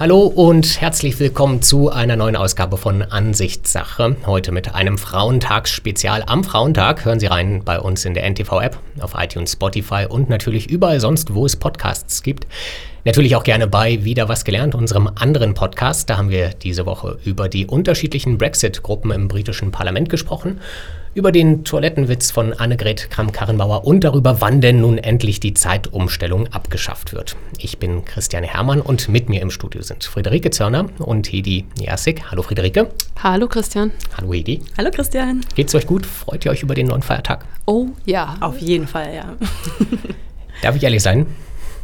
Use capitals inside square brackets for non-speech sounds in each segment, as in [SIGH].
Hallo und herzlich willkommen zu einer neuen Ausgabe von Ansichtssache. Heute mit einem Frauentagsspezial. Am Frauentag hören Sie rein bei uns in der NTV-App, auf iTunes, Spotify und natürlich überall sonst, wo es Podcasts gibt. Natürlich auch gerne bei Wieder was gelernt, unserem anderen Podcast. Da haben wir diese Woche über die unterschiedlichen Brexit-Gruppen im britischen Parlament gesprochen über den Toilettenwitz von Annegret Kramp-Karrenbauer und darüber, wann denn nun endlich die Zeitumstellung abgeschafft wird. Ich bin Christiane Hermann und mit mir im Studio sind Friederike Zörner und Hedi Jasik. Hallo Friederike. Hallo Christian. Hallo Hedi. Hallo Christian. Geht's euch gut? Freut ihr euch über den neuen Feiertag? Oh ja. Auf jeden Fall, ja. Darf ich ehrlich sein?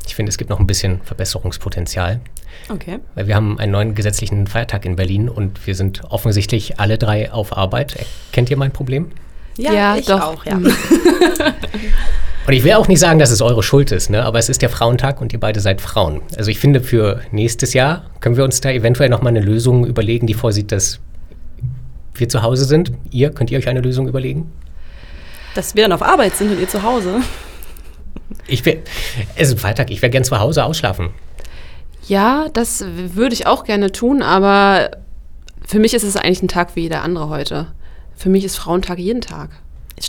Ich finde, es gibt noch ein bisschen Verbesserungspotenzial. Okay. Weil wir haben einen neuen gesetzlichen Feiertag in Berlin und wir sind offensichtlich alle drei auf Arbeit. Kennt ihr mein Problem? Ja, ja ich doch. auch, ja. Mhm. [LAUGHS] Und ich will auch nicht sagen, dass es eure Schuld ist, ne? aber es ist der Frauentag und ihr beide seid Frauen. Also ich finde, für nächstes Jahr können wir uns da eventuell nochmal eine Lösung überlegen, die vorsieht, dass wir zu Hause sind. Ihr, könnt ihr euch eine Lösung überlegen? Dass wir dann auf Arbeit sind und ihr zu Hause. Ich will, es ist Freitag, ich wäre gern zu Hause ausschlafen. Ja, das würde ich auch gerne tun, aber für mich ist es eigentlich ein Tag wie jeder andere heute. Für mich ist Frauentag jeden Tag.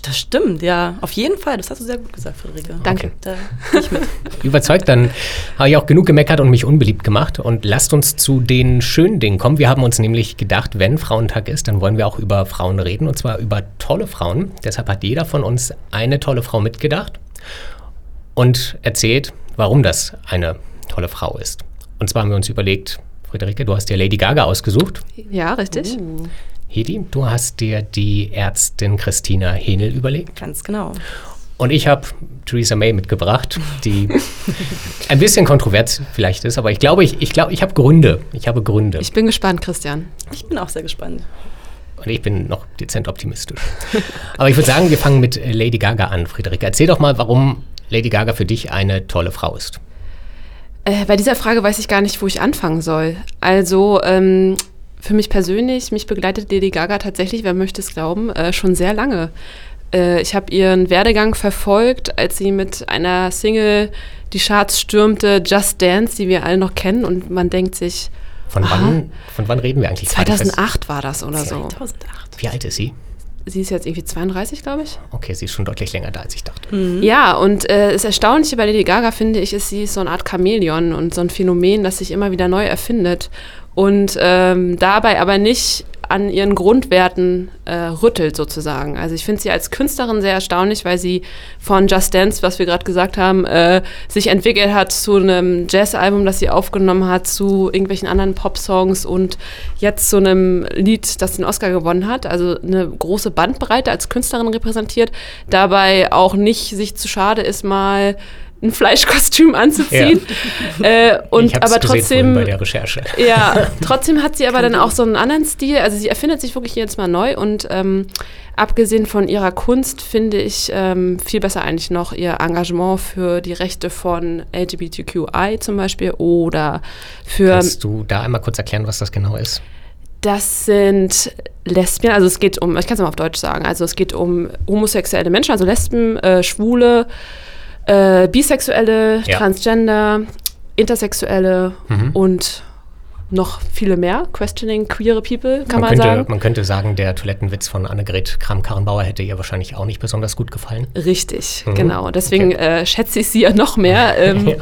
Das stimmt, ja, auf jeden Fall. Das hast du sehr gut gesagt, Friederike. Danke. Da [LAUGHS] ich mit. Überzeugt, dann habe ich auch genug gemeckert und mich unbeliebt gemacht. Und lasst uns zu den schönen Dingen kommen. Wir haben uns nämlich gedacht, wenn Frauentag ist, dann wollen wir auch über Frauen reden und zwar über tolle Frauen. Deshalb hat jeder von uns eine tolle Frau mitgedacht und erzählt, warum das eine tolle Frau ist. Und zwar haben wir uns überlegt, Friederike, du hast dir Lady Gaga ausgesucht. Ja, richtig. Uh. Hedi, du hast dir die Ärztin Christina Henel überlegt. Ganz genau. Und ich habe Theresa May mitgebracht, die [LAUGHS] ein bisschen kontrovers vielleicht ist, aber ich glaube, ich, ich, glaub, ich habe Gründe. Ich habe Gründe. Ich bin gespannt, Christian. Ich bin auch sehr gespannt. Und ich bin noch dezent optimistisch. aber ich würde sagen, wir fangen mit Lady Gaga an, Friederike. Erzähl doch mal, warum Lady Gaga für dich eine tolle Frau ist. Äh, bei dieser Frage weiß ich gar nicht, wo ich anfangen soll. Also ähm, für mich persönlich, mich begleitet Lady Gaga tatsächlich, wer möchte es glauben, äh, schon sehr lange. Äh, ich habe ihren Werdegang verfolgt, als sie mit einer Single die Charts stürmte, Just Dance, die wir alle noch kennen. Und man denkt sich, von wann, von wann reden wir eigentlich? 2008 war das oder 2008. so. 2008. Wie alt ist sie? Sie ist jetzt irgendwie 32, glaube ich. Okay, sie ist schon deutlich länger da, als ich dachte. Mhm. Ja, und äh, das Erstaunliche bei Lady Gaga, finde ich, ist, sie ist so eine Art Chamäleon und so ein Phänomen, das sich immer wieder neu erfindet. Und ähm, dabei aber nicht an ihren Grundwerten äh, rüttelt sozusagen. Also ich finde sie als Künstlerin sehr erstaunlich, weil sie von Just Dance, was wir gerade gesagt haben, äh, sich entwickelt hat zu einem Jazzalbum, das sie aufgenommen hat, zu irgendwelchen anderen Popsongs und jetzt zu einem Lied, das den Oscar gewonnen hat. Also eine große Bandbreite als Künstlerin repräsentiert, dabei auch nicht sich zu schade ist, mal ein Fleischkostüm anzuziehen. Ja. Äh, und aber trotzdem bei der Recherche. Ja, trotzdem hat sie aber dann auch so einen anderen Stil. Also sie erfindet sich wirklich jedes Mal neu und ähm, abgesehen von ihrer Kunst finde ich ähm, viel besser eigentlich noch ihr Engagement für die Rechte von LGBTQI zum Beispiel oder für. Kannst du da einmal kurz erklären, was das genau ist? Das sind Lesbien, also es geht um, ich kann es mal auf Deutsch sagen, also es geht um homosexuelle Menschen, also Lesben, äh, Schwule, äh, Bisexuelle, ja. Transgender, Intersexuelle mhm. und noch viele mehr. Questioning queere people, kann man, man könnte, sagen. Man könnte sagen, der Toilettenwitz von Annegret Kramp-Karrenbauer hätte ihr wahrscheinlich auch nicht besonders gut gefallen. Richtig, mhm. genau. Deswegen okay. äh, schätze ich sie ja noch mehr. [LAUGHS] Ähm, ja.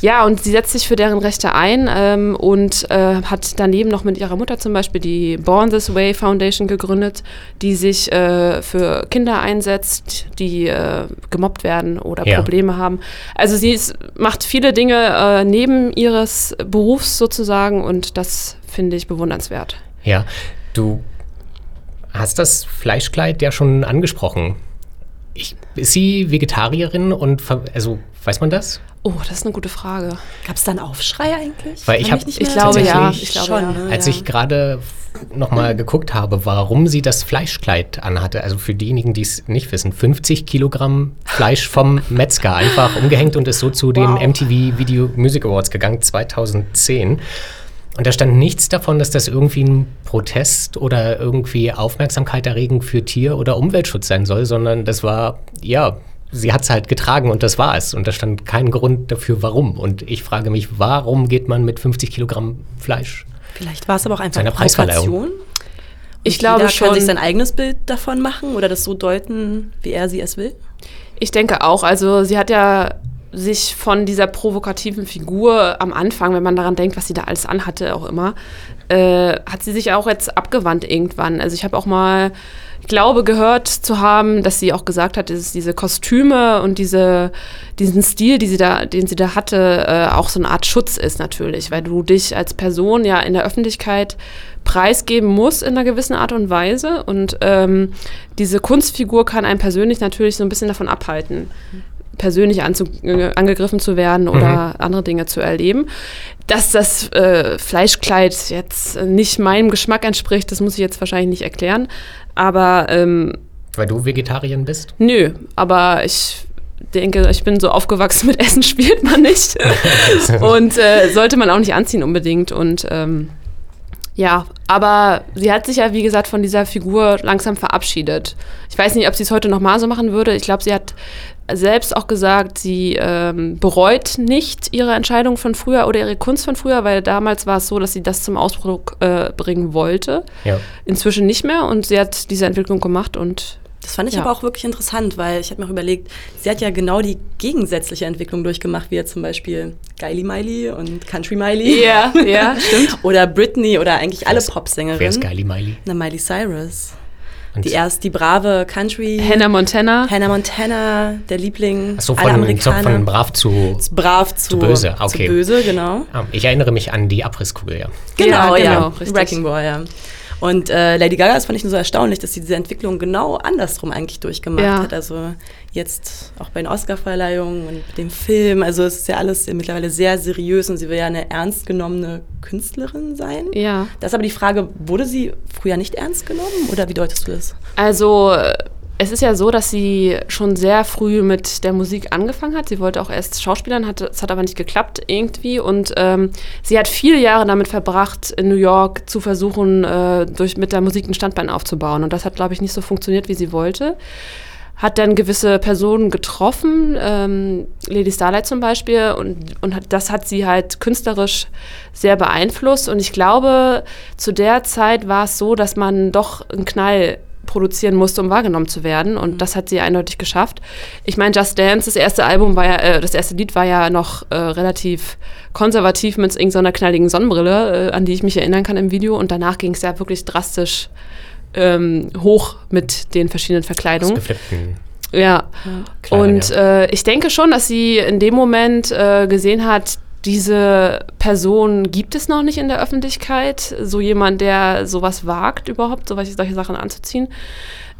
ja. und sie setzt sich für deren Rechte ein ähm, und äh, hat daneben noch mit ihrer Mutter zum Beispiel die Born This Way Foundation gegründet, die sich äh, für Kinder einsetzt, die äh, gemobbt werden oder ja. Probleme haben. Also sie ist, macht viele Dinge äh, neben ihres Berufs sozusagen und und das finde ich bewundernswert. Ja, du hast das Fleischkleid ja schon angesprochen. Ich, ist sie Vegetarierin und also weiß man das? Oh, das ist eine gute Frage. Gab es da einen Aufschrei eigentlich? Weil ich habe, ich, glaube ja, ich glaube schon, ja. Als ich gerade nochmal geguckt habe, warum sie das Fleischkleid anhatte, also für diejenigen, die es nicht wissen, 50 Kilogramm Fleisch vom [LAUGHS] Metzger einfach umgehängt und ist so zu wow. den MTV Video Music Awards gegangen 2010. Und da stand nichts davon, dass das irgendwie ein Protest oder irgendwie Aufmerksamkeit erregend für Tier- oder Umweltschutz sein soll, sondern das war, ja, sie hat es halt getragen und das war es. Und da stand kein Grund dafür, warum. Und ich frage mich, warum geht man mit 50 Kilogramm Fleisch? Vielleicht war es aber auch einfach Zu einer Preisverleihung. Ich glaube schon. kann sich sein eigenes Bild davon machen oder das so deuten, wie er sie es will. Ich denke auch. Also sie hat ja sich von dieser provokativen Figur am Anfang, wenn man daran denkt, was sie da alles anhatte, auch immer, äh, hat sie sich auch jetzt abgewandt irgendwann. Also ich habe auch mal, ich glaube, gehört zu haben, dass sie auch gesagt hat, dass diese Kostüme und diese, diesen Stil, die sie da, den sie da hatte, äh, auch so eine Art Schutz ist natürlich, weil du dich als Person ja in der Öffentlichkeit preisgeben musst in einer gewissen Art und Weise. Und ähm, diese Kunstfigur kann einen persönlich natürlich so ein bisschen davon abhalten, persönlich äh, angegriffen zu werden oder andere Dinge zu erleben. Dass das äh, Fleischkleid jetzt nicht meinem Geschmack entspricht, das muss ich jetzt wahrscheinlich nicht erklären. Aber ähm, Weil du Vegetarierin bist? nö, aber ich denke, ich bin so aufgewachsen mit Essen spielt man nicht. [LAUGHS] und äh, sollte man auch nicht anziehen unbedingt. Und ähm, ja, aber sie hat sich ja, wie gesagt, von dieser Figur langsam verabschiedet. Ich weiß nicht, ob sie es heute nochmal so machen würde. Ich glaube, sie hat selbst auch gesagt, sie ähm, bereut nicht ihre Entscheidung von früher oder ihre Kunst von früher, weil damals war es so, dass sie das zum Ausdruck äh, bringen wollte. Ja. Inzwischen nicht mehr und sie hat diese Entwicklung gemacht und Das fand ich Ja. aber auch wirklich interessant, weil ich habe mir auch überlegt, sie hat ja genau die gegensätzliche Entwicklung durchgemacht, wie jetzt zum Beispiel Geily Miley und Country Miley. ja, ja, stimmt. [LAUGHS] Oder Britney oder eigentlich alle Popsängerinnen. Wer ist Geili Miley? Na, Miley Cyrus. Und- Die erst die brave Country. Hannah Montana. Hannah Montana, der Liebling Ach so, aller von, so von brav zu. brav zu, zu böse, okay. Zu böse, genau. Ah, ich erinnere mich an die Abrisskugel, ja. Genau, Ja, ja. genau, richtig. Wrecking Ball, ja. Und äh, Lady Gaga, das fand ich nur so erstaunlich, dass sie diese Entwicklung genau andersrum eigentlich durchgemacht Ja. hat. Also jetzt auch bei den Oscarverleihungen und dem Film. Also es ist ja alles mittlerweile sehr seriös und sie will ja eine ernst genommene Künstlerin sein. Ja. Da ist aber die Frage, wurde sie früher nicht ernst genommen oder wie deutest du das? Also äh, es ist ja so, dass sie schon sehr früh mit der Musik angefangen hat. Sie wollte auch erst Schauspielern, hat, es hat aber nicht geklappt irgendwie. Und ähm, sie hat viele Jahre damit verbracht, in New York zu versuchen, äh, durch, mit der Musik ein Standbein aufzubauen. Und das hat, glaube ich, nicht so funktioniert, wie sie wollte. Hat dann gewisse Personen getroffen, ähm, Lady Starlight zum Beispiel, und, und hat, das hat sie halt künstlerisch sehr beeinflusst. Und ich glaube, zu der Zeit war es so, dass man doch einen Knall produzieren musste, um wahrgenommen zu werden. Und das hat sie eindeutig geschafft. Ich meine, Just Dance, das erste Album war ja, äh, das erste Lied war ja noch äh, relativ konservativ mit irgendeiner knalligen Sonnenbrille, äh, an die ich mich erinnern kann im Video. Und danach ging es ja wirklich drastisch ähm, hoch mit den verschiedenen Verkleidungen. Ausgeflippten Ja. Kleidern, Und ja. äh, ich denke schon, dass sie in dem Moment äh, gesehen hat, diese Person gibt es noch nicht in der Öffentlichkeit. So jemand, der sowas wagt, überhaupt, so solche solche Sachen anzuziehen.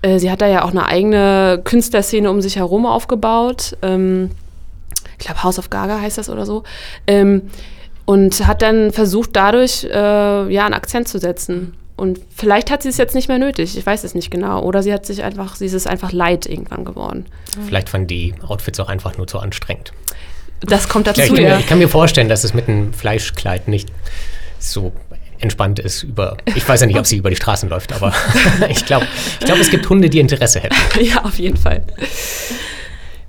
Äh, sie hat da ja auch eine eigene Künstlerszene um sich herum aufgebaut. Ähm, ich glaube, House of Gaga heißt das oder so. Ähm, und hat dann versucht, dadurch äh, ja, einen Akzent zu setzen. Und vielleicht hat sie es jetzt nicht mehr nötig, ich weiß es nicht genau. Oder sie hat sich einfach, sie ist es einfach leid irgendwann geworden. Vielleicht fanden die Outfits auch einfach nur zu anstrengend. Das kommt dazu, Ja, ich, ja. kann, ich kann mir vorstellen, dass es mit einem Fleischkleid nicht so entspannt ist über. Ich weiß ja nicht, ob sie über die Straßen läuft, aber [LAUGHS] ich glaube, ich glaub, es gibt Hunde, die Interesse hätten. [LAUGHS] ja, auf jeden Fall.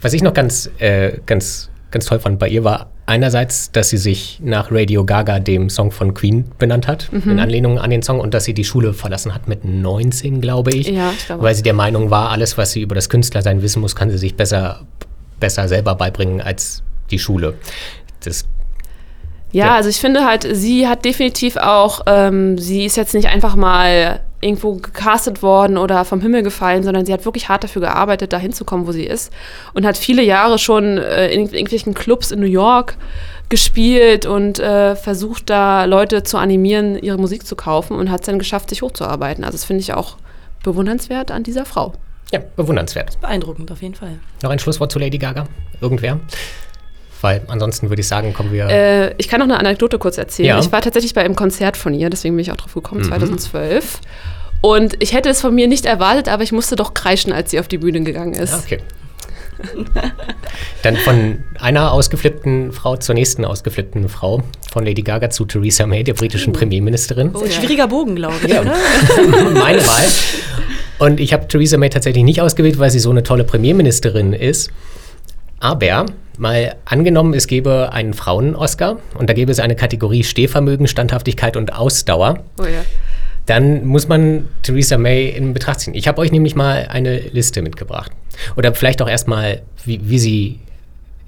Was ich noch ganz, äh, ganz, ganz toll fand bei ihr war einerseits, dass sie sich nach Radio Gaga, dem Song von Queen, benannt hat, Mhm. in Anlehnung an den Song, und dass sie die Schule verlassen hat mit 19, glaube ich. Ja, ich glaube. Weil sie der Meinung war, alles, was sie über das Künstlersein wissen muss, kann sie sich besser, besser selber beibringen als die Schule. Das Ja, Ja. also ich finde halt, sie hat definitiv auch, ähm, sie ist jetzt nicht einfach mal irgendwo gecastet worden oder vom Himmel gefallen, sondern sie hat wirklich hart dafür gearbeitet, da hinzukommen, wo sie ist. Und hat viele Jahre schon äh, in irgendwelchen Clubs in New York gespielt und äh, versucht da Leute zu animieren, ihre Musik zu kaufen und hat es dann geschafft, sich hochzuarbeiten. Also das finde ich auch bewundernswert an dieser Frau. ja, bewundernswert. Beeindruckend, auf jeden Fall. Noch ein Schlusswort zu Lady Gaga? Irgendwer? Weil ansonsten würde ich sagen, kommen wir. Äh, ich kann noch eine Anekdote kurz erzählen. Ja. Ich war tatsächlich bei einem Konzert von ihr, deswegen bin ich auch drauf gekommen, 2012. Und ich hätte es von mir nicht erwartet, aber ich musste doch kreischen, als sie auf die Bühne gegangen ist. Okay. Dann von einer ausgeflippten Frau zur nächsten ausgeflippten Frau, von Lady Gaga zu Theresa May, der britischen Premierministerin. Oh, schwieriger Bogen, glaube ich, oder? [LAUGHS] Meine Wahl. Und ich habe Theresa May tatsächlich nicht ausgewählt, weil sie so eine tolle Premierministerin ist. Aber mal angenommen, es gäbe einen Frauen-Oscar und da gäbe es eine Kategorie Stehvermögen, Standhaftigkeit und Ausdauer. Oh ja. Dann muss man Theresa May in Betracht ziehen. Ich habe euch nämlich mal eine Liste mitgebracht. Oder vielleicht auch erstmal, wie, wie sie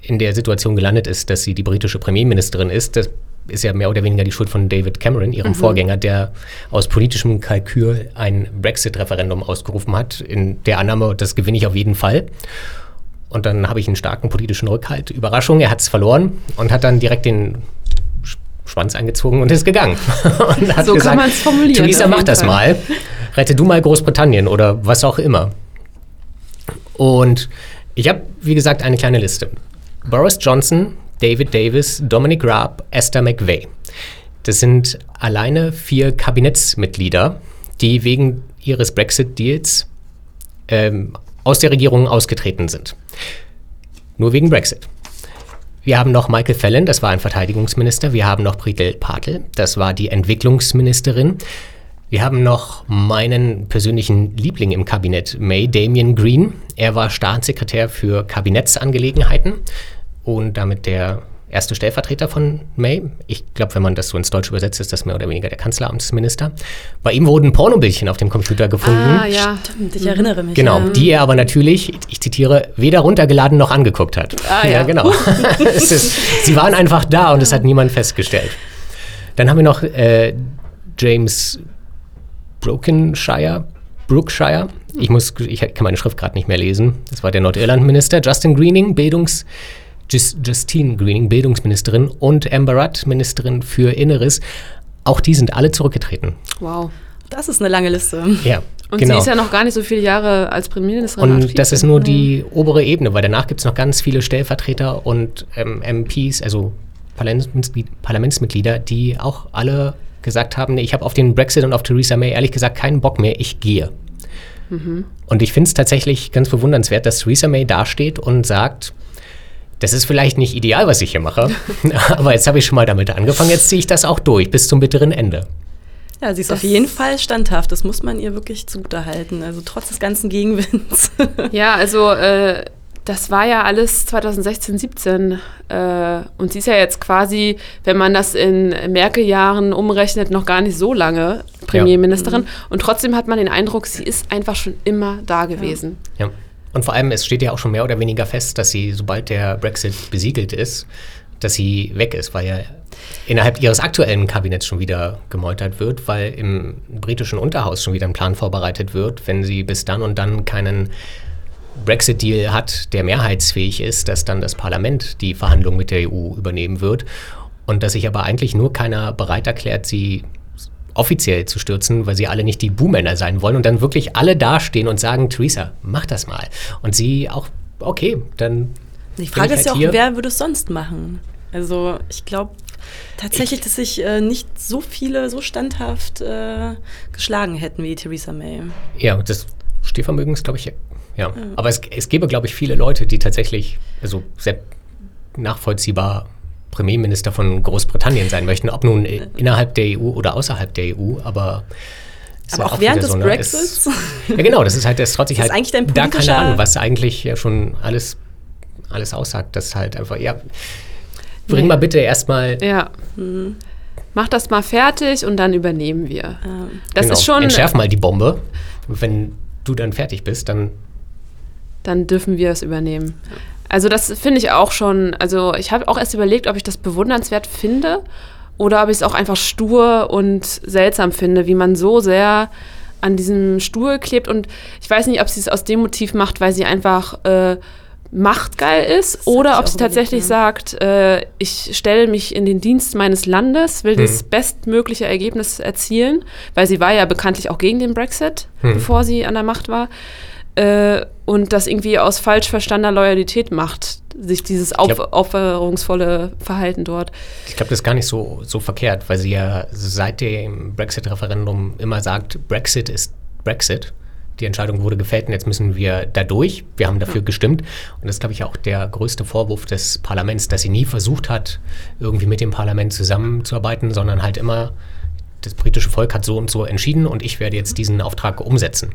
in der Situation gelandet ist, dass sie die britische Premierministerin ist. Das ist ja mehr oder weniger die Schuld von David Cameron, ihrem Vorgänger, der aus politischem Kalkül ein Brexit-Referendum ausgerufen hat, in der Annahme, das gewinne ich auf jeden Fall. Und dann habe ich einen starken politischen Rückhalt. Überraschung, er hat es verloren und hat dann direkt den Sch- Schwanz eingezogen und ist gegangen. [LAUGHS] und hat So kann man's formulieren, Theresa, mach das Fall." mal. Rette du mal Großbritannien oder was auch immer. Und ich habe, wie gesagt, eine kleine Liste. Boris Johnson, David Davis, Dominic Raab, Esther McVeigh. Das sind alleine vier Kabinettsmitglieder, die wegen ihres Brexit-Deals ähm, aus der Regierung ausgetreten sind. Nur wegen Brexit. Wir haben noch Michael Fallon, das war ein Verteidigungsminister. Wir haben noch Brigitte Patel, das war die Entwicklungsministerin. Wir haben noch meinen persönlichen Liebling im Kabinett, May Damien Green. Er war Staatssekretär für Kabinettsangelegenheiten und damit der erste Stellvertreter von May. Ich glaube, wenn man das so ins Deutsche übersetzt, ist das mehr oder weniger der Kanzleramtsminister. Bei ihm wurden Pornobildchen auf dem Computer gefunden. Ah, ja. Stimmt, ich erinnere mich. Genau, Ja. die er aber natürlich, ich zitiere, weder runtergeladen noch angeguckt hat. Ah, ja. genau. [LAUGHS] es ist, sie waren einfach da und es hat niemand festgestellt. Dann haben wir noch äh, James Brokenshire. Brookshire. Ich, muss, ich kann meine Schrift gerade nicht mehr lesen. Das war der Nordirland-Minister. Justin Greening, Bildungs... Jus- Justine Greening, Bildungsministerin und Amber Rudd, Ministerin für Inneres. Auch die sind alle zurückgetreten. Wow. Das ist eine lange Liste. Ja, Und genau. sie ist ja noch gar nicht so viele Jahre als Premierministerin Und aktiv. das ist nur die obere Ebene, weil danach gibt es noch ganz viele Stellvertreter und ähm, MPs, also Parlamentsmitglied, Parlamentsmitglieder, die auch alle gesagt haben, nee, ich habe auf den Brexit und auf Theresa May ehrlich gesagt keinen Bock mehr, ich gehe. Und ich finde es tatsächlich ganz bewundernswert, dass Theresa May dasteht und sagt, das ist vielleicht nicht ideal, was ich hier mache, [LAUGHS] aber jetzt habe ich schon mal damit angefangen, jetzt ziehe ich das auch durch bis zum bitteren Ende. Ja, sie ist Das- auf jeden Fall standhaft. Das muss man ihr wirklich zugutehalten. Also trotz des ganzen Gegenwinds. [LAUGHS] Ja, also äh, das war ja alles 2016, 17. Äh, und sie ist ja jetzt quasi, wenn man das in Merkel-Jahren umrechnet, noch gar nicht so lange Premierministerin. Und trotzdem hat man den Eindruck, sie ist einfach schon immer da gewesen. Ja. Und vor allem, es steht ja auch schon mehr oder weniger fest, dass sie, sobald der Brexit besiegelt ist, dass sie weg ist, weil ja innerhalb ihres aktuellen Kabinetts schon wieder gemeutert wird, weil im britischen Unterhaus schon wieder ein Plan vorbereitet wird, wenn sie bis dann und dann keinen Brexit-Deal hat, der mehrheitsfähig ist, dass dann das Parlament die Verhandlungen mit der EU übernehmen wird. Und dass sich aber eigentlich nur keiner bereit erklärt, sie offiziell zu stürzen, weil sie alle nicht die Buhmänner sein wollen und dann wirklich alle dastehen und sagen, Theresa, mach das mal. Und sie auch, okay, dann Die Frage ich ist ja halt auch, hier. wer würde es sonst machen? Also ich glaube tatsächlich, dass sich äh, nicht so viele so standhaft äh, geschlagen hätten wie Theresa May. Ja, das Stehvermögen ist, glaube ich, ja. Aber es, es gäbe, glaube ich, viele Leute, die tatsächlich, also sehr nachvollziehbar Premierminister von Großbritannien sein möchten, ob nun i- innerhalb der EU oder außerhalb der EU, aber Aber ja auch während des so, ne, Brexits? Ist, ja, genau, das ist halt, das traut sich Das ist halt eigentlich dein da politischer- an, was eigentlich ja schon alles, alles aussagt, dass halt einfach, ja, bring Nee. mal bitte erstmal Ja. Mach das mal fertig und dann übernehmen wir. Ähm, Das genau, ist schon. entschärf mal die Bombe. Wenn du dann fertig bist, dann dann dürfen wir es übernehmen. Also das finde ich auch schon, also ich habe auch erst überlegt, ob ich das bewundernswert finde oder ob ich es auch einfach stur und seltsam finde, wie man so sehr an diesem Stuhl klebt. Und ich weiß nicht, ob sie es aus dem Motiv macht, weil sie einfach äh, machtgeil ist hab oder ob sie tatsächlich überlegt, sagt, äh, ich stelle mich in den Dienst meines Landes, will das bestmögliche Ergebnis erzielen, weil sie war ja bekanntlich auch gegen den Brexit, bevor sie an der Macht war äh, und das irgendwie aus falsch verstandener Loyalität macht, sich dieses glaub- aufopferungsvolle Verhalten dort. Ich glaube, das ist gar nicht so, so verkehrt, weil sie ja seit dem Brexit-Referendum immer sagt, Brexit ist Brexit. Die Entscheidung wurde gefällt und jetzt müssen wir da durch. Wir haben dafür gestimmt. Und das ist, glaube ich, auch der größte Vorwurf des Parlaments, dass sie nie versucht hat, irgendwie mit dem Parlament zusammenzuarbeiten, sondern halt immer, das britische Volk hat so und so entschieden und ich werde jetzt diesen Auftrag umsetzen.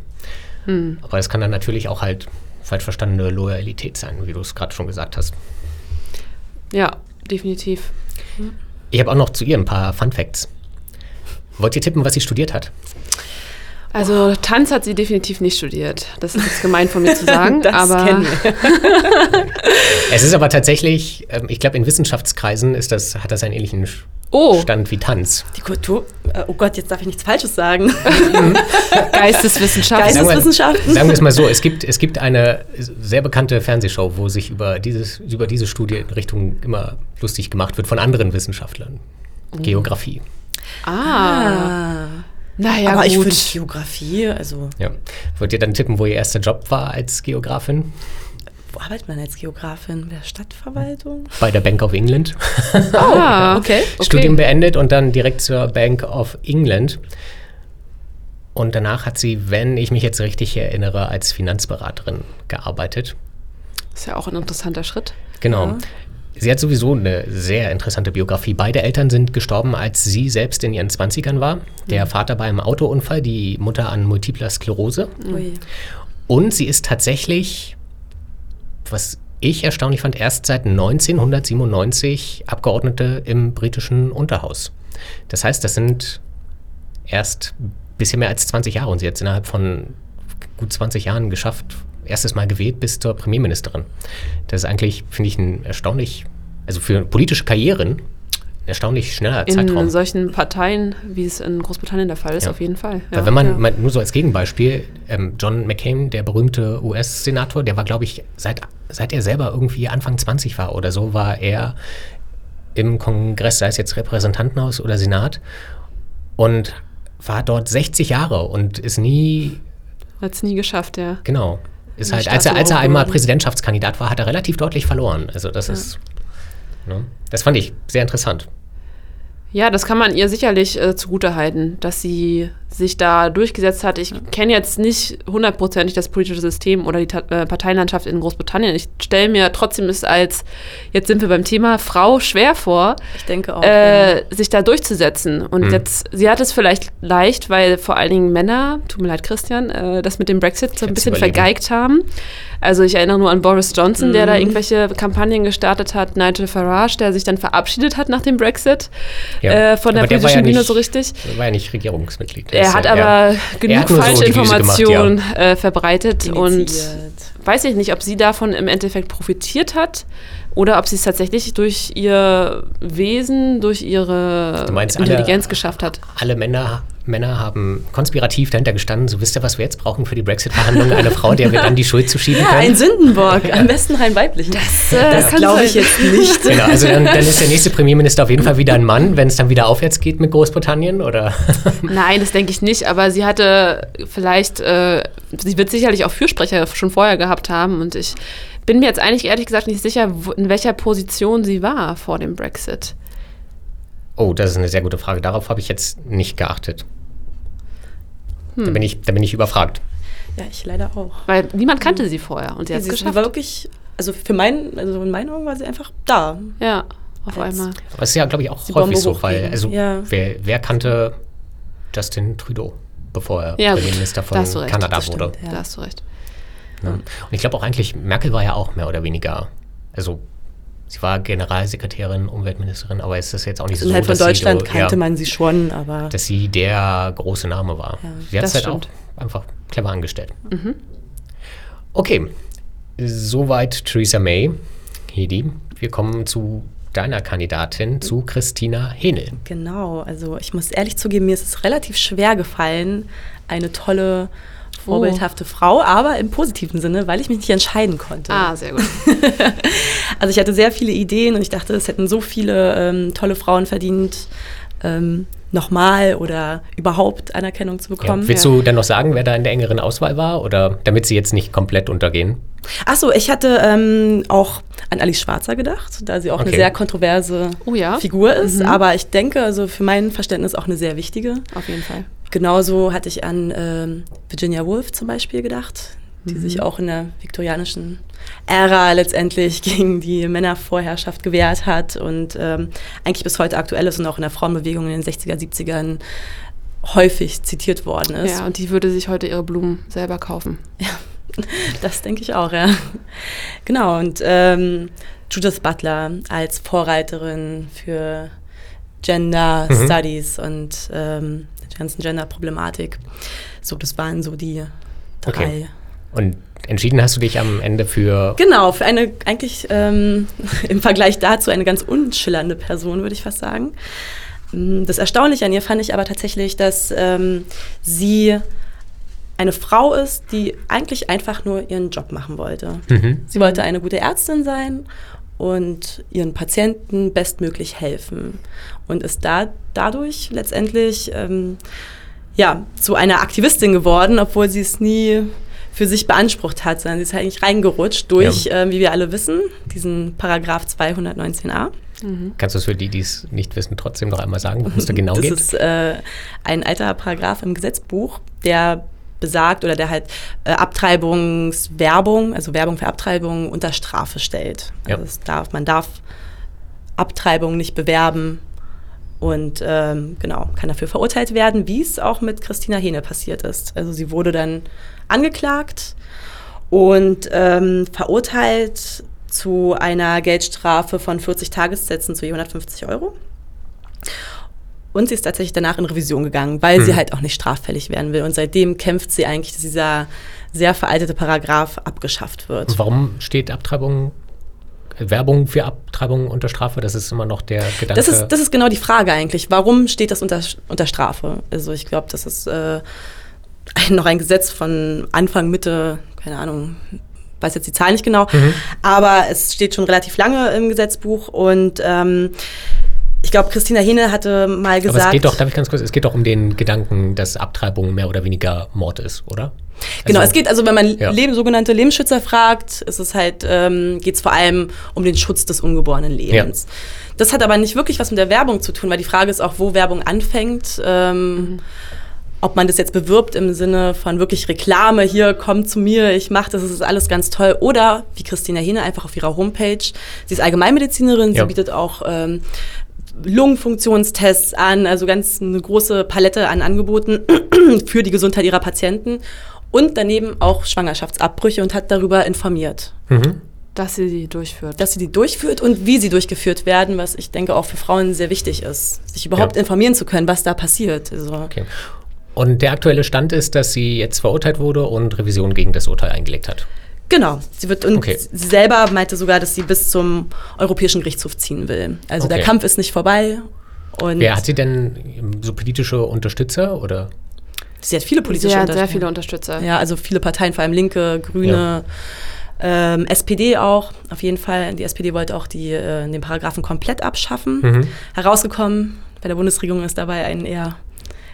Mhm. Aber es kann dann natürlich auch halt falsch verstandene Loyalität sein, wie du es gerade schon gesagt hast. Ja, definitiv. Ich habe auch noch zu ihr ein paar Fun Facts. Wollt ihr tippen, was sie studiert hat? Also Tanz hat sie definitiv nicht studiert. Das ist jetzt gemein von mir zu [LAUGHS] sagen, das aber kennen wir. [LAUGHS] Es ist aber tatsächlich, ähm, ich glaube, in Wissenschaftskreisen ist das, hat das einen ähnlichen oh, Stand wie Tanz. Die Kultur, äh, oh Gott, jetzt darf ich nichts Falsches sagen. [LAUGHS] Geisteswissenschaften. Geistes- Wissenschaften? Sagen wir es mal so, es gibt, es gibt eine sehr bekannte Fernsehshow, wo sich über, dieses, über diese Studie in Richtung immer lustig gemacht wird von anderen Wissenschaftlern. Geografie. ah, Ah. naja Aber ich gut. finde Geografie, also Ja. Wollt ihr dann tippen, wo ihr erster Job war als Geografin? Wo arbeitet man als Geografin? Bei der Stadtverwaltung? Bei der Bank of England. [LAUGHS] ah, okay. Studium beendet und dann direkt zur Bank of England. Und danach hat sie, wenn ich mich jetzt richtig erinnere, als Finanzberaterin gearbeitet. Ist ja auch ein interessanter Schritt. Genau. Ja. Sie hat sowieso eine sehr interessante Biografie. Beide Eltern sind gestorben, als sie selbst in ihren 20ern war. Der Vater bei einem Autounfall, die Mutter an multipler Sklerose. Ui. Und sie ist tatsächlich, was ich erstaunlich fand, erst seit 1997 Abgeordnete im britischen Unterhaus. Das heißt, das sind erst ein bisschen mehr als 20 Jahre und sie hat es innerhalb von gut 20 Jahren geschafft, erstes Mal gewählt bis zur Premierministerin. Das ist eigentlich, finde ich, ein erstaunlich, also für politische Karrieren, erstaunlich schneller In Zeitraum. solchen Parteien, wie es in Großbritannien der Fall ist, Ja. auf jeden Fall. Weil Ja, wenn man, ja. man, nur so als Gegenbeispiel, ähm, John McCain, der berühmte US-Senator, der war, glaube ich, seit, seit er selber irgendwie Anfang 20 war oder so, war er im Kongress, sei es jetzt Repräsentantenhaus oder Senat, und war dort 60 Jahre und ist nie, Hat es nie geschafft, ja. genau, ist halt, als er, als er einmal. Präsidentschaftskandidat war, hat er relativ deutlich verloren. Also das ist, ne, das fand ich sehr interessant. Ja, das kann man ihr sicherlich äh, zugutehalten, dass sie sich da durchgesetzt hat. Ich kenne jetzt nicht hundertprozentig das politische System oder die Ta äh, Parteienlandschaft in Großbritannien. Ich stelle mir trotzdem es als, jetzt sind wir beim Thema Frau, schwer vor, Ich denke auch. äh, ja. sich da durchzusetzen. Und Mhm. jetzt, sie hat es vielleicht leicht, weil vor allen Dingen Männer, tut mir leid, Christian, äh, das mit dem Brexit so ein bisschen überleben. vergeigt haben. Also ich erinnere nur an Boris Johnson, der da Mhm. irgendwelche Kampagnen gestartet hat, Nigel Farage, der sich dann verabschiedet hat nach dem Brexit Ja. äh, von der Aber der war politischen ja Bühne nicht- so richtig. Er war ja nicht Regierungsmitglied. Er hat aber genug hat so falsche gemacht, Informationen äh, verbreitet und Initiiert. weiß ich nicht, ob sie davon im Endeffekt profitiert hat oder ob sie es tatsächlich durch ihr Wesen, durch ihre meinst, alle- Intelligenz geschafft hat. alle Männer, Männer haben konspirativ dahinter gestanden, so wisst ihr, was wir jetzt brauchen für die Brexit-Verhandlungen? Eine Frau, der wir dann die Schuld zuschieben Ja, können. ein Sündenbock, am besten rein weiblichen. Das, äh, kann glaube ich jetzt nicht. [LAUGHS] Genau, also dann, dann ist der nächste Premierminister auf jeden Fall wieder ein Mann, wenn es dann wieder aufwärts geht mit Großbritannien, oder? [LAUGHS] Nein, das denke ich nicht, aber sie hatte vielleicht, äh, sie wird sicherlich auch Fürsprecher schon vorher gehabt haben und ich bin mir jetzt eigentlich ehrlich gesagt nicht sicher, in welcher Position sie war vor dem Brexit. Oh, das ist eine sehr gute Frage. Darauf habe ich jetzt nicht geachtet. Da, Hm. bin ich, da bin ich überfragt. Ja, ich leider auch. Weil niemand kannte sie vorher und sie hat es sie geschafft. war wirklich, also für meinen, also in meinen Augen war sie einfach da. ja, auf Als- einmal. Aber es ist ja, glaube ich, auch Bombe häufig so, weil, also, Ja. wer, wer kannte Justin Trudeau, bevor er Ja, Premierminister da von hast du recht, Kanada das stimmt, wurde? ja. Da hast du recht. Ne? Und ich glaube auch eigentlich, Merkel war ja auch mehr oder weniger, also sie war Generalsekretärin, Umweltministerin, aber es ist jetzt auch nicht so, Innerhalb von dass Deutschland sie, kannte ja, man sie schon, aber dass sie der große Name war. Ja, sie hat es halt auch einfach clever angestellt. Okay, soweit Theresa May. Hedi, wir kommen zu deiner Kandidatin, zu Christina Henel. genau. Also ich muss ehrlich zugeben, mir ist es relativ schwer gefallen, eine tolle, vorbildhafte Frau, aber im positiven Sinne, weil ich mich nicht entscheiden konnte. Ah, sehr gut. [LAUGHS] Also ich hatte sehr viele Ideen und ich dachte, es hätten so viele ähm, tolle Frauen verdient, ähm, nochmal oder überhaupt Anerkennung zu bekommen. Ja, willst du dann noch sagen, wer da in der engeren Auswahl war? Oder damit sie jetzt nicht komplett untergehen? Achso, ich hatte ähm, auch an Alice Schwarzer gedacht, da sie auch eine Okay. sehr kontroverse Oh ja? Figur ist. Mhm. Aber ich denke, also für mein Verständnis auch eine sehr wichtige. Auf jeden Fall. Genauso hatte ich an ähm, Virginia Woolf zum Beispiel gedacht, die Mhm. sich auch in der viktorianischen Ära letztendlich [LAUGHS] gegen die Männervorherrschaft gewehrt hat und ähm, eigentlich bis heute aktuell ist und auch in der Frauenbewegung in den 60er, 70ern häufig zitiert worden ist. Ja, und die würde sich heute ihre Blumen selber kaufen. Ja, [LAUGHS] das denke ich auch, ja. Genau, und ähm, Judith Butler als Vorreiterin für Gender mhm. Studies und ähm, ganzen Gender-Problematik. So, das waren so die drei. Okay. Und entschieden hast du dich am Ende für. Genau, für eine eigentlich ähm, [LAUGHS] im Vergleich dazu eine ganz unschillernde Person, würde ich fast sagen. Mm, das Erstaunliche an ihr fand ich aber tatsächlich, dass ähm, sie eine Frau ist, die eigentlich einfach nur ihren Job machen wollte. Mhm. Sie wollte eine gute Ärztin sein und ihren Patienten bestmöglich helfen und ist da dadurch letztendlich ähm, ja, zu einer Aktivistin geworden, obwohl sie es nie für sich beansprucht hat, sondern sie ist halt eigentlich reingerutscht durch, ja. äh, wie wir alle wissen, diesen Paragraph 219a. Mhm. Kannst du es für die, die es nicht wissen, trotzdem noch einmal sagen, worum es da [LAUGHS] genau das geht? Das ist äh, ein alter Paragraph im Gesetzbuch, der besagt oder der halt äh, Abtreibungswerbung, also Werbung für Abtreibung unter Strafe stellt. Also ja. darf, man darf Abtreibung nicht bewerben und ähm, genau, kann dafür verurteilt werden, wie es auch mit Christina Hene passiert ist. Also sie wurde dann angeklagt und ähm, verurteilt zu einer Geldstrafe von 40 Tagessätzen zu je 150 Euro. Und sie ist tatsächlich danach in Revision gegangen, weil mhm. sie halt auch nicht straffällig werden will. Und seitdem kämpft sie eigentlich, dass dieser sehr veraltete Paragraph abgeschafft wird. Und warum steht Abtreibung, Werbung für Abtreibung unter Strafe? Das ist immer noch der Gedanke. Das ist, das ist genau die Frage eigentlich. Warum steht das unter, unter Strafe? Also ich glaube, das ist äh, noch ein Gesetz von Anfang, Mitte, keine Ahnung, weiß jetzt die Zahl nicht genau, mhm. aber es steht schon relativ lange im Gesetzbuch und ähm, ich glaube, Christina Hene hatte mal gesagt. Aber es geht doch, darf ich ganz kurz, es geht doch um den Gedanken, dass Abtreibung mehr oder weniger Mord ist, oder? Genau, also, es geht, also wenn man ja. Leben, sogenannte Lebensschützer fragt, ist es halt, ähm, geht es vor allem um den Schutz des ungeborenen Lebens. Ja. Das hat aber nicht wirklich was mit der Werbung zu tun, weil die Frage ist auch, wo Werbung anfängt. Ähm, mhm ob man das jetzt bewirbt im Sinne von wirklich Reklame, hier kommt zu mir, ich mache das, das ist alles ganz toll. Oder wie Christina Hene einfach auf ihrer Homepage, sie ist Allgemeinmedizinerin, ja. sie bietet auch ähm, Lungenfunktionstests an, also ganz eine große Palette an Angeboten [CLEARS THROAT] für die Gesundheit ihrer Patienten und daneben auch Schwangerschaftsabbrüche und hat darüber informiert. Mhm. Dass sie die durchführt. Dass sie die durchführt und wie sie durchgeführt werden, was ich denke auch für Frauen sehr wichtig ist, sich überhaupt ja. informieren zu können, was da passiert. Also okay. Und der aktuelle Stand ist, dass sie jetzt verurteilt wurde und Revision gegen das Urteil eingelegt hat. Genau. Sie wird und okay. sie selber meinte sogar, dass sie bis zum Europäischen Gerichtshof ziehen will. Also okay. der Kampf ist nicht vorbei. Und Wer hat sie denn so politische Unterstützer oder? Sie hat viele politische sie hat Unterstützer. sehr viele Unterstützer. Ja, also viele Parteien, vor allem Linke, Grüne. Ja. Ähm, SPD auch, auf jeden Fall. Die SPD wollte auch die, äh, den Paragraphen komplett abschaffen. Mhm. Herausgekommen bei der Bundesregierung ist dabei ein eher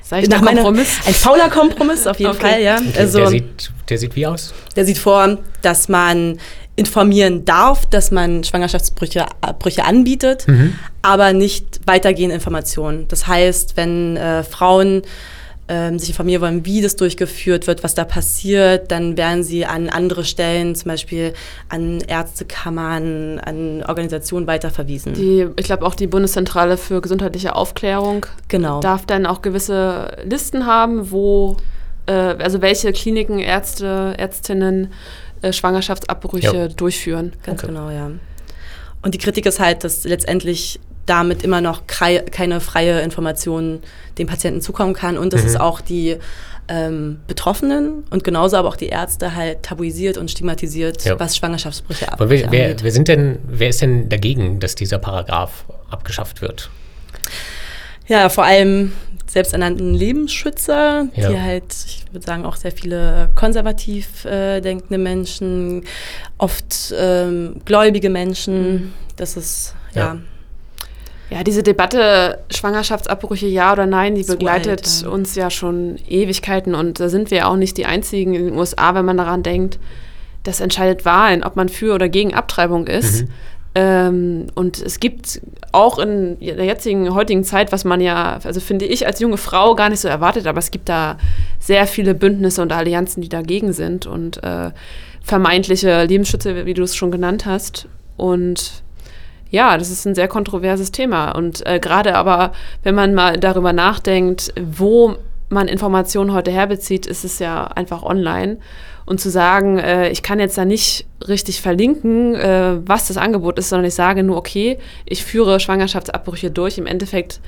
Seichter Kompromiss? ein fauler Kompromiss, auf jeden okay. Fall, ja. Okay. Also, der, sieht, der sieht wie aus? Der sieht vor, dass man informieren darf, dass man Schwangerschaftsbrüche Brüche anbietet, mhm. aber nicht weitergehende Informationen. Das heißt, wenn äh, Frauen ähm, sich informieren wollen, wie das durchgeführt wird, was da passiert, dann werden sie an andere Stellen, zum Beispiel an Ärztekammern, an Organisationen weiterverwiesen. Die, ich glaube auch die Bundeszentrale für gesundheitliche Aufklärung genau. darf dann auch gewisse Listen haben, wo, äh, also welche Kliniken, Ärzte, Ärztinnen äh, Schwangerschaftsabbrüche ja. durchführen. Ganz okay. genau, ja. Und die Kritik ist halt, dass letztendlich damit immer noch keine freie Information dem Patienten zukommen kann und dass mhm. es auch die ähm, Betroffenen und genauso aber auch die Ärzte halt tabuisiert und stigmatisiert, ja. was Schwangerschaftsbrüche aber wer, wer, wer, sind denn, wer ist denn dagegen, dass dieser Paragraph abgeschafft wird? Ja, vor allem selbsternannten Lebensschützer, ja. die halt, ich würde sagen, auch sehr viele konservativ äh, denkende Menschen, oft ähm, gläubige Menschen. Mhm. Das ist, ja. ja ja, diese Debatte Schwangerschaftsabbrüche ja oder nein, die begleitet alt, ja. uns ja schon Ewigkeiten und da sind wir auch nicht die einzigen in den USA, wenn man daran denkt, das entscheidet Wahlen, ob man für oder gegen Abtreibung ist. Mhm. Ähm, und es gibt auch in der jetzigen, heutigen Zeit, was man ja, also finde ich als junge Frau gar nicht so erwartet, aber es gibt da sehr viele Bündnisse und Allianzen, die dagegen sind und äh, vermeintliche Lebensschützer, wie du es schon genannt hast. Und ja, das ist ein sehr kontroverses Thema. Und äh, gerade aber, wenn man mal darüber nachdenkt, wo man Informationen heute herbezieht, ist es ja einfach online. Und zu sagen, äh, ich kann jetzt da nicht richtig verlinken, äh, was das Angebot ist, sondern ich sage nur, okay, ich führe Schwangerschaftsabbrüche durch. Im Endeffekt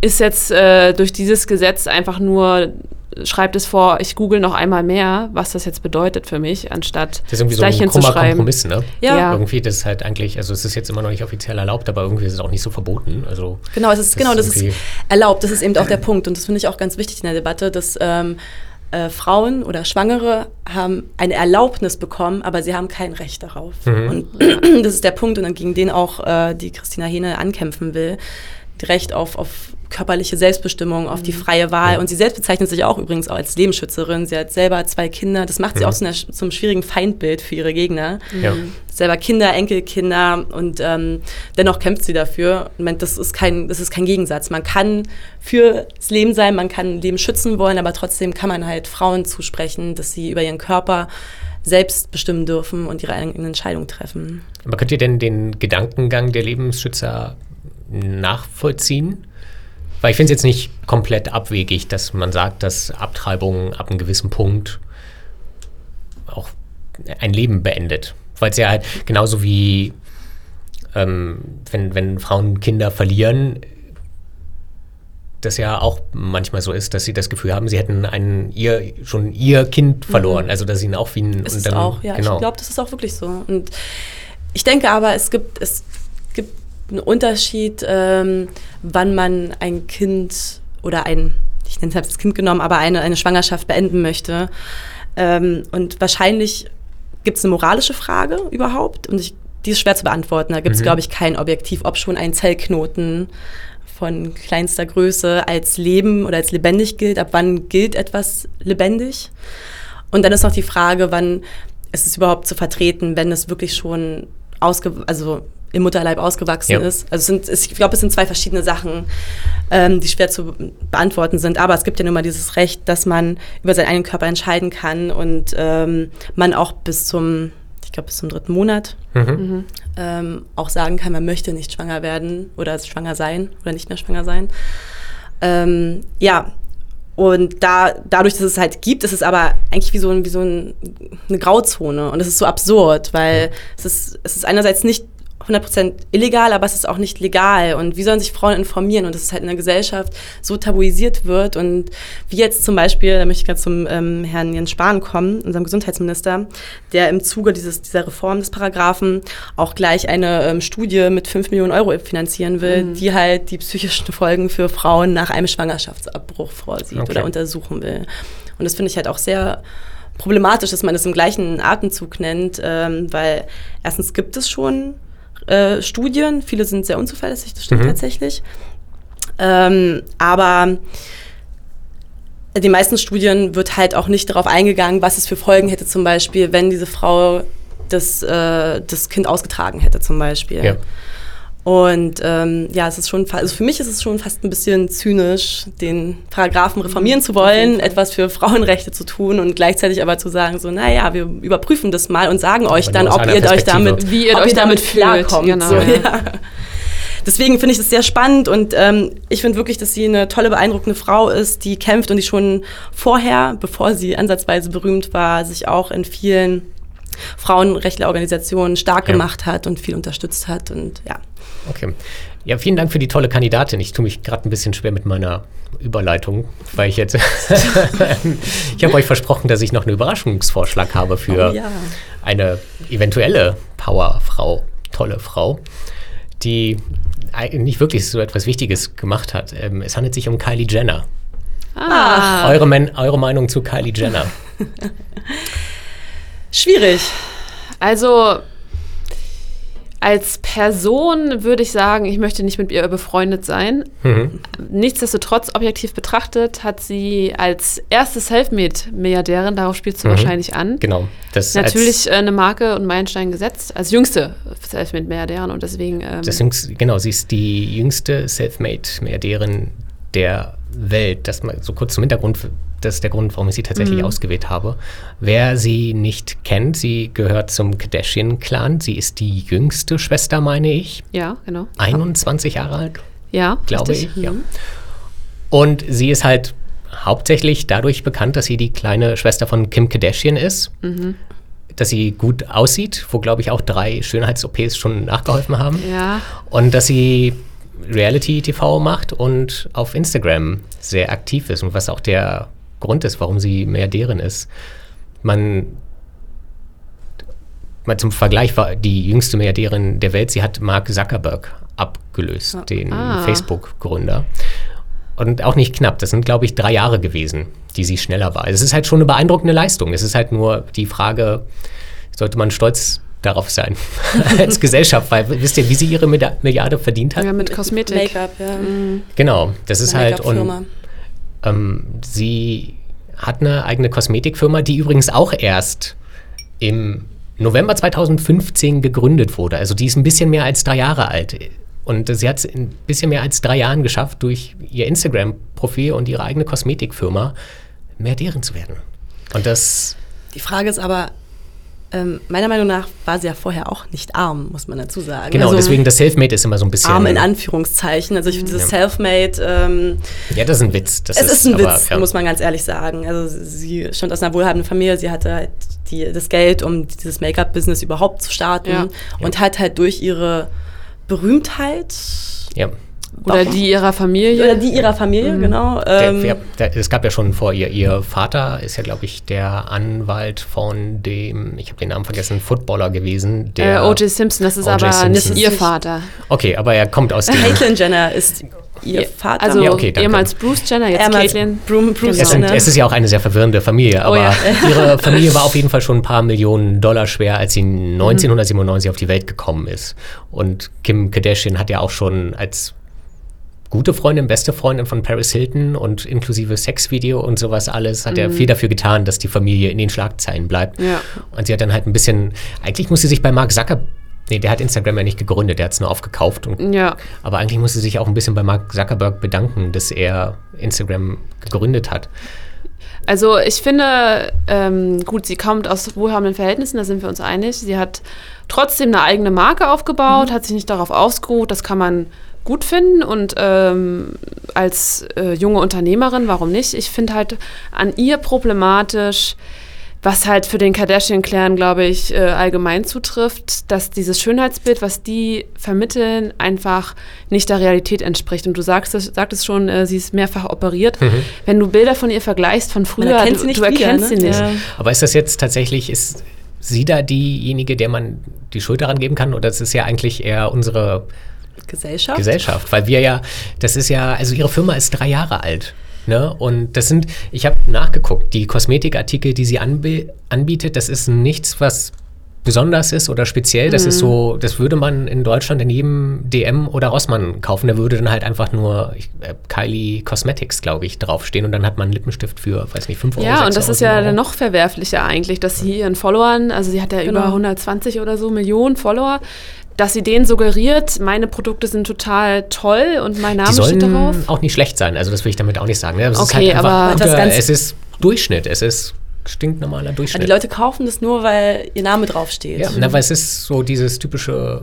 ist jetzt äh, durch dieses Gesetz einfach nur, schreibt es vor, ich google noch einmal mehr, was das jetzt bedeutet für mich, anstatt das ist irgendwie so ein krummer Kompromiss, ne? Ja. ja. Irgendwie, das ist halt eigentlich, also es ist jetzt immer noch nicht offiziell erlaubt, aber irgendwie ist es auch nicht so verboten. Also genau, es ist, das genau, das ist erlaubt, das ist eben auch der Punkt und das finde ich auch ganz wichtig in der Debatte, dass ähm, äh, Frauen oder Schwangere haben eine Erlaubnis bekommen, aber sie haben kein Recht darauf. Mhm. Und [CLEARS THROAT] das ist der Punkt, und dann gegen den auch äh, die Christina Hene ankämpfen will. Recht auf, auf körperliche Selbstbestimmung, auf die mhm. freie Wahl. Und sie selbst bezeichnet sich auch übrigens auch als Lebensschützerin. Sie hat selber zwei Kinder. Das macht sie ja. auch zu, einer, zum schwierigen Feindbild für ihre Gegner. Ja. Selber Kinder, Enkelkinder und ähm, dennoch kämpft sie dafür. Und das ist, kein, das ist kein Gegensatz. Man kann für das Leben sein, man kann Leben schützen wollen, aber trotzdem kann man halt Frauen zusprechen, dass sie über ihren Körper selbst bestimmen dürfen und ihre eigenen Entscheidungen treffen. Aber könnt ihr denn den Gedankengang der Lebensschützer nachvollziehen? Weil ich finde es jetzt nicht komplett abwegig, dass man sagt, dass Abtreibung ab einem gewissen Punkt auch ein Leben beendet. Weil es ja halt genauso wie ähm, wenn, wenn Frauen Kinder verlieren, das ja auch manchmal so ist, dass sie das Gefühl haben, sie hätten einen, ihr, schon ihr Kind verloren. Mhm. Also dass sie ihn auch wie ein. Ist dann, auch, ja. Genau. Ich glaube, das ist auch wirklich so. Und ich denke aber, es gibt, es gibt einen Unterschied, ähm, wann man ein Kind oder ein, ich nenne es das Kind genommen, aber eine, eine Schwangerschaft beenden möchte. Ähm, und wahrscheinlich gibt es eine moralische Frage überhaupt und ich, die ist schwer zu beantworten. Da gibt es, mhm. glaube ich, kein Objektiv, ob schon ein Zellknoten von kleinster Größe als Leben oder als lebendig gilt. Ab wann gilt etwas lebendig? Und dann ist noch die Frage, wann ist es überhaupt zu vertreten, wenn es wirklich schon ausge also im Mutterleib ausgewachsen ja. ist. Also sind, ich glaube, es sind zwei verschiedene Sachen, ähm, die schwer zu beantworten sind. Aber es gibt ja nun mal dieses Recht, dass man über seinen eigenen Körper entscheiden kann und ähm, man auch bis zum, ich glaube, bis zum dritten Monat mhm. ähm, auch sagen kann, man möchte nicht schwanger werden oder schwanger sein oder nicht mehr schwanger sein. Ähm, ja, und da, dadurch, dass es halt gibt, ist es aber eigentlich wie so, ein, wie so ein, eine Grauzone. Und es ist so absurd, weil es ist, es ist einerseits nicht 100% illegal, aber es ist auch nicht legal. Und wie sollen sich Frauen informieren? Und dass es halt in der Gesellschaft so tabuisiert wird. Und wie jetzt zum Beispiel, da möchte ich gerade zum ähm, Herrn Jens Spahn kommen, unserem Gesundheitsminister, der im Zuge dieses, dieser Reform des Paragraphen auch gleich eine ähm, Studie mit 5 Millionen Euro finanzieren will, mhm. die halt die psychischen Folgen für Frauen nach einem Schwangerschaftsabbruch vorsieht okay. oder untersuchen will. Und das finde ich halt auch sehr problematisch, dass man das im gleichen Atemzug nennt, ähm, weil erstens gibt es schon äh, Studien. Viele sind sehr unzuverlässig, das stimmt mhm. tatsächlich. Ähm, aber die meisten Studien wird halt auch nicht darauf eingegangen, was es für Folgen hätte, zum Beispiel, wenn diese Frau das, äh, das Kind ausgetragen hätte, zum Beispiel. Ja. Und ähm, ja, es ist schon, also für mich ist es schon fast ein bisschen zynisch, den Paragraphen reformieren zu wollen, etwas für Frauenrechte zu tun und gleichzeitig aber zu sagen, so, naja, wir überprüfen das mal und sagen euch dann, ob ihr euch damit, wie ihr euch damit klarkommt. Genau, so, [LAUGHS] ja. Deswegen finde ich das sehr spannend und ähm, ich finde wirklich, dass sie eine tolle, beeindruckende Frau ist, die kämpft und die schon vorher, bevor sie ansatzweise berühmt war, sich auch in vielen Frauenrechtlerorganisationen stark ja. gemacht hat und viel unterstützt hat und ja. Okay. Ja, vielen Dank für die tolle Kandidatin. Ich tue mich gerade ein bisschen schwer mit meiner Überleitung, weil ich jetzt. [LAUGHS] ich habe euch versprochen, dass ich noch einen Überraschungsvorschlag habe für oh, ja. eine eventuelle Powerfrau, tolle Frau, die nicht wirklich so etwas Wichtiges gemacht hat. Ähm, es handelt sich um Kylie Jenner. Ah. Eure, eure Meinung zu Kylie Jenner? [LAUGHS] Schwierig. Also als Person würde ich sagen, ich möchte nicht mit ihr befreundet sein. Mhm. Nichtsdestotrotz, objektiv betrachtet, hat sie als erste Selfmade-Milliardärin, darauf spielst du mhm. wahrscheinlich an, genau, natürlich äh, eine Marke und Meilenstein gesetzt, als jüngste Selfmade-Milliardärin und deswegen. Ähm, das jüngste, genau, sie ist die jüngste Selfmade-Milliardärin der Welt. Das mal so kurz zum Hintergrund das ist der Grund, warum ich sie tatsächlich mhm. ausgewählt habe. Wer sie nicht kennt, sie gehört zum Kardashian-Clan. Sie ist die jüngste Schwester, meine ich. Ja, genau. 21 Jahre alt. Ja, glaube richtig. ich. Ja. Und sie ist halt hauptsächlich dadurch bekannt, dass sie die kleine Schwester von Kim Kardashian ist. Mhm. Dass sie gut aussieht, wo, glaube ich, auch drei Schönheits-OPs schon nachgeholfen haben. Ja. Und dass sie Reality-TV macht und auf Instagram sehr aktiv ist und was auch der Grund ist, warum sie Milliardärin ist. Man, mal zum Vergleich war die jüngste Milliardärin der Welt, sie hat Mark Zuckerberg abgelöst, den ah. Facebook-Gründer. Und auch nicht knapp. Das sind, glaube ich, drei Jahre gewesen, die sie schneller war. Es ist halt schon eine beeindruckende Leistung. Es ist halt nur die Frage, sollte man stolz darauf sein [LAUGHS] als [LAUGHS] Gesellschaft, weil wisst ihr, wie sie ihre Milliarde verdient hat? Ja, mit Kosmetik. Make-up, ja. Mhm. Genau, das ist halt und ähm, sie hat eine eigene Kosmetikfirma, die übrigens auch erst im November 2015 gegründet wurde. Also die ist ein bisschen mehr als drei Jahre alt. Und sie hat es ein bisschen mehr als drei Jahren geschafft, durch ihr Instagram-Profil und ihre eigene Kosmetikfirma mehr deren zu werden. Und das. Die Frage ist aber, ähm, meiner Meinung nach war sie ja vorher auch nicht arm, muss man dazu sagen. Genau, also, deswegen das Selfmade ist immer so ein bisschen. Arm in Anführungszeichen. Also ich finde dieses ja. Selfmade. Ähm, ja, das ist ein Witz. Das es ist, ist ein aber, Witz, ja. muss man ganz ehrlich sagen. Also sie stammt aus einer wohlhabenden Familie, sie hatte halt die, das Geld, um dieses Make-up-Business überhaupt zu starten ja. und hat halt durch ihre Berühmtheit. Ja. Oder die ihrer Familie. Oder die ihrer Familie, mhm. genau. Ähm, der, der, es gab ja schon vor ihr, ihr Vater ist ja, glaube ich, der Anwalt von dem, ich habe den Namen vergessen, Footballer gewesen. Der äh, O.J. Simpson, das ist aber Simpson. nicht ihr Vater. Okay, aber er kommt aus dem... Caitlyn Jenner ist ihr Vater. Also ja, okay, ehemals Bruce Jenner, jetzt Caitlyn. Bruce, Bruce es, sind, es, ist ja auch eine sehr verwirrende Familie, oh aber oh, ja. [LAUGHS] ihre [LAUGHS] Familie war auf jeden Fall schon ein paar Millionen Dollar schwer, als sie 1997 mhm. auf die Welt gekommen ist. Und Kim Kardashian hat ja auch schon als gute Freundin, beste Freundin von Paris Hilton und inklusive Sexvideo und sowas alles, hat mhm. er viel dafür getan, dass die Familie in den Schlagzeilen bleibt. Ja. Und sie hat dann halt ein bisschen, eigentlich muss sie sich bei Mark Zuckerberg Nee, der hat Instagram ja nicht gegründet, der hat es nur aufgekauft. Und, ja. Aber eigentlich muss sie sich auch ein bisschen bei Mark Zuckerberg bedanken, dass er Instagram gegründet hat. Also ich finde, ähm, gut, sie kommt aus wohlhabenden Verhältnissen, da sind wir uns einig. Sie hat trotzdem eine eigene Marke aufgebaut, mhm. hat sich nicht darauf ausgeruht, das kann man gut finden und ähm, als äh, junge Unternehmerin, warum nicht? Ich finde halt an ihr problematisch, was halt für den Kardashian-Clan, glaube ich, äh, allgemein zutrifft, dass dieses Schönheitsbild, was die vermitteln, einfach nicht der Realität entspricht. Und du sagst es, sagtest schon, äh, sie ist mehrfach operiert. Mhm. Wenn du Bilder von ihr vergleichst von früher, du, sie du erkennst wieder, ne? sie nicht. Ja. Aber ist das jetzt tatsächlich, ist sie da diejenige, der man die Schuld daran geben kann? Oder ist es ja eigentlich eher unsere Gesellschaft. Gesellschaft, weil wir ja, das ist ja, also ihre Firma ist drei Jahre alt. Ne? Und das sind, ich habe nachgeguckt, die Kosmetikartikel, die sie anb anbietet, das ist nichts, was besonders ist oder speziell. Das mhm. ist so, das würde man in Deutschland in jedem DM oder Rossmann kaufen. Da würde dann halt einfach nur äh, Kylie Cosmetics, glaube ich, draufstehen und dann hat man einen Lippenstift für, weiß nicht, 5 Euro. Ja, und das ist ja Euro. noch verwerflicher eigentlich, dass sie ihren Followern, also sie hat ja genau. über 120 oder so Millionen Follower, dass sie denen suggeriert, meine Produkte sind total toll und mein Name steht darauf. auch nicht schlecht sein, also das will ich damit auch nicht sagen. Ne? Es okay, ist halt aber guter, es ist Durchschnitt, es ist stinknormaler Durchschnitt. Ja, die Leute kaufen das nur, weil ihr Name draufsteht. Ja, na, weil es ist so dieses typische,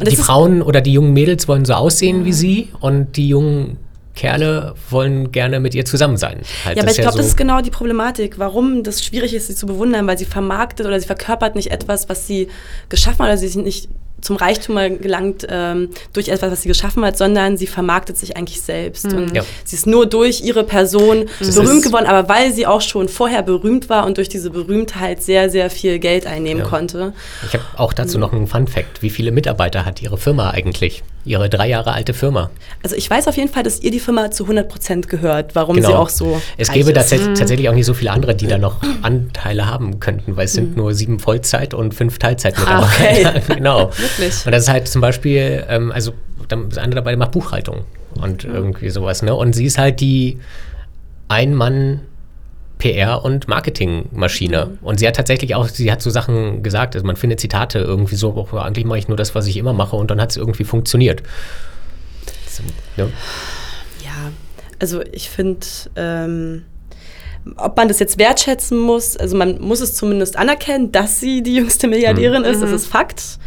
die Frauen oder die jungen Mädels wollen so aussehen ja. wie sie und die jungen Kerle wollen gerne mit ihr zusammen sein. Halt, ja, aber ich glaube, ja so das ist genau die Problematik, warum das schwierig ist, sie zu bewundern, weil sie vermarktet oder sie verkörpert nicht etwas, was sie geschaffen hat oder sie sich nicht zum Reichtum gelangt ähm, durch etwas, was sie geschaffen hat, sondern sie vermarktet sich eigentlich selbst. Mhm. Und ja. sie ist nur durch ihre Person das berühmt geworden, aber weil sie auch schon vorher berühmt war und durch diese Berühmtheit sehr, sehr viel Geld einnehmen ja. konnte. Ich habe auch dazu noch einen Fun Fact. Wie viele Mitarbeiter hat Ihre Firma eigentlich? Ihre drei Jahre alte Firma? Also ich weiß auf jeden Fall, dass ihr die Firma zu 100 Prozent gehört, warum genau. sie auch so Es gäbe tats mhm. tatsächlich auch nicht so viele andere, die da noch Anteile haben könnten, weil es sind mhm. nur sieben Vollzeit- und fünf Teilzeitmitarbeiter. Ah, okay. [LAUGHS] genau. Wirklich? Und das ist halt zum Beispiel, ähm, also das andere dabei macht Buchhaltung und mhm. irgendwie sowas. Ne? Und sie ist halt die Ein-Mann- PR- und Marketingmaschine. Mhm. Und sie hat tatsächlich auch, sie hat so Sachen gesagt, also man findet Zitate irgendwie so, oh, eigentlich mache ich nur das, was ich immer mache und dann hat es irgendwie funktioniert. So, ja. ja. also ich finde, ähm, ob man das jetzt wertschätzen muss, also man muss es zumindest anerkennen, dass sie die jüngste Milliardärin mhm. ist, das mhm. ist Fakt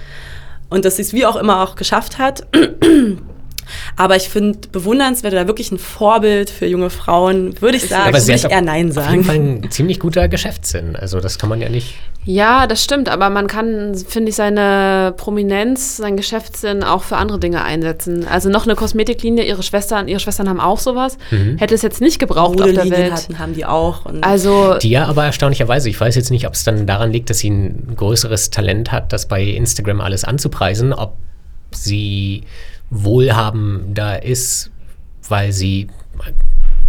und dass sie es wie auch immer auch geschafft hat. Aber ich finde bewundernswert oder wirklich ein Vorbild für junge Frauen, würde ich sagen, aber würde ich eher Nein sagen. Auf jeden Fall ein ziemlich guter Geschäftssinn. Also das kann man ja nicht. Ja, das stimmt, aber man kann, finde ich, seine Prominenz, seinen Geschäftssinn auch für andere Dinge einsetzen. Also noch eine Kosmetiklinie, ihre Schwestern, ihre Schwestern haben auch sowas. Mhm. Hätte es jetzt nicht gebraucht auf der Welt. Hatten, haben die auch. also die ja aber erstaunlicherweise, ich weiß jetzt nicht, ob es dann daran liegt, dass sie ein größeres Talent hat, das bei Instagram alles anzupreisen, ob sie wohlhabender ist, weil sie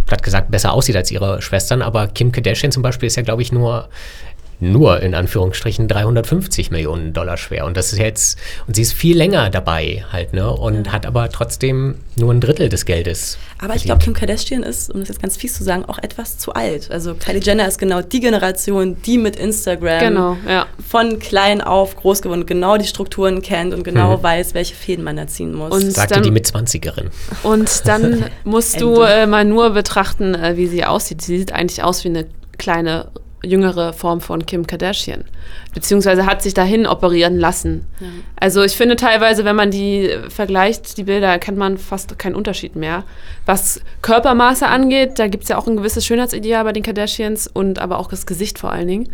platt gesagt besser aussieht als ihre Schwestern, aber Kim Kardashian zum Beispiel ist ja, glaube ich, nur nur in Anführungsstrichen 350 Millionen Dollar schwer. Und das ist jetzt, und sie ist viel länger dabei halt, ne? Und hat aber trotzdem nur ein Drittel des Geldes. Aber ich glaube, Kim Kardashian ist, um das jetzt ganz fies zu sagen, auch etwas zu alt. Also Kylie Jenner ist genau die Generation, die mit Instagram genau, ja. von klein auf groß geworden, genau die Strukturen kennt und genau mhm. weiß, welche Fäden man da ziehen muss. Und Sagte dann, die mit 20erin. Und dann [LAUGHS] musst du äh, mal nur betrachten, äh, wie sie aussieht. Sie sieht eigentlich aus wie eine kleine jüngere Form von Kim Kardashian. Beziehungsweise hat sich dahin operieren lassen. Ja. Also ich finde teilweise, wenn man die vergleicht, die Bilder, kennt man fast keinen Unterschied mehr. Was Körpermaße angeht, da gibt es ja auch ein gewisses Schönheitsideal bei den Kardashians und aber auch das Gesicht vor allen Dingen.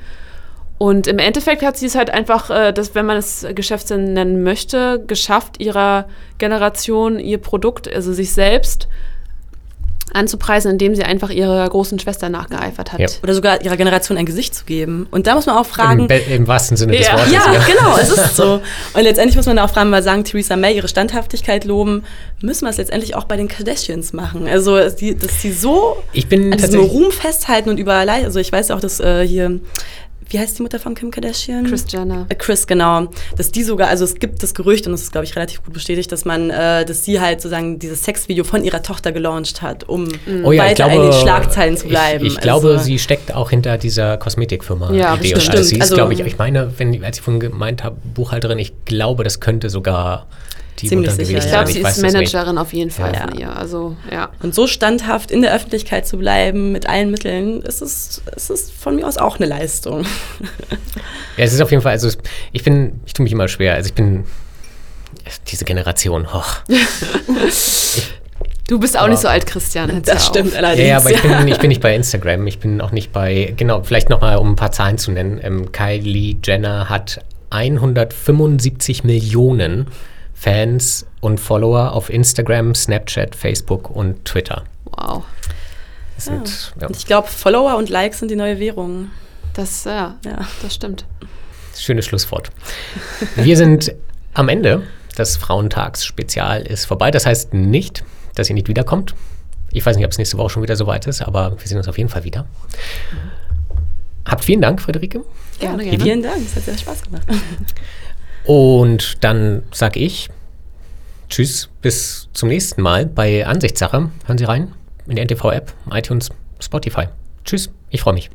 Und im Endeffekt hat sie es halt einfach, äh, das, wenn man es Geschäftssinn nennen möchte, geschafft, ihrer Generation ihr Produkt, also sich selbst, anzupreisen, indem sie einfach ihrer großen Schwester nachgeeifert hat. Ja. Oder sogar ihrer Generation ein Gesicht zu geben. Und da muss man auch fragen. Im, im wahrsten Sinne ja. des Wortes. Ja, ja, genau, es ist so. [LAUGHS] Und letztendlich muss man auch fragen, weil sagen, Theresa May ihre Standhaftigkeit loben, müssen wir es letztendlich auch bei den Kardashians machen. Also, dass sie so ich bin an diesem Ruhm festhalten und überall. Also, ich weiß auch, dass äh, hier wie heißt die Mutter von Kim Kardashian? Chris Jenner. Äh, Chris, genau. Dass die sogar, also es gibt das Gerücht und das ist, glaube ich, relativ gut bestätigt, dass man, äh, dass sie halt sozusagen dieses Sexvideo von ihrer Tochter gelauncht hat, um mhm. oh ja, weiter glaube, in den Schlagzeilen zu bleiben. Ich, ich glaube, also, sie steckt auch hinter dieser Kosmetikfirma. Ja, Idee. bestimmt. Also sie ist, also, glaube ich, ich meine, wenn, als ich von gemeint habe, Buchhalterin, ich glaube, das könnte sogar die Ziemlich sicher. Ich glaube, sie ist Managerin auf jeden Fall ja. von ihr. Also, ja. Und so standhaft in der Öffentlichkeit zu bleiben mit allen Mitteln, ist es, ist es von mir aus auch eine Leistung. [LAUGHS] Ja, es ist auf jeden Fall, also ich bin, ich tue mich immer schwer. Also ich bin diese Generation, hoch. Du bist auch aber nicht so alt, Christian. Das stimmt allerdings. Ja, ja aber ich bin, [LAUGHS] ich bin, nicht bei Instagram. Ich bin auch nicht bei, genau, vielleicht nochmal, um ein paar Zahlen zu nennen. Ähm, Kylie Jenner hat 175 Millionen Fans und Follower auf Instagram, Snapchat, Facebook und Twitter. Wow. Sind, ja. Und ich glaube, Follower und Likes sind die neue Währung. Das, ja, ja. das stimmt. Schönes Schlusswort. Wir sind am Ende des Frauentags-Spezial ist vorbei. Das heißt nicht, dass ihr nicht wiederkommt. Ich weiß nicht, ob es nächste Woche schon wieder soweit ist, aber wir sehen uns auf jeden Fall wieder. Habt vielen Dank, Friederike. Gerne, gerne. Vielen Dank, es hat sehr Spaß gemacht. Und dann sage ich Tschüss, bis zum nächsten Mal bei Ansichtssache. Hören Sie rein in der NTV-App, iTunes, Spotify. Tschüss, ich freue mich.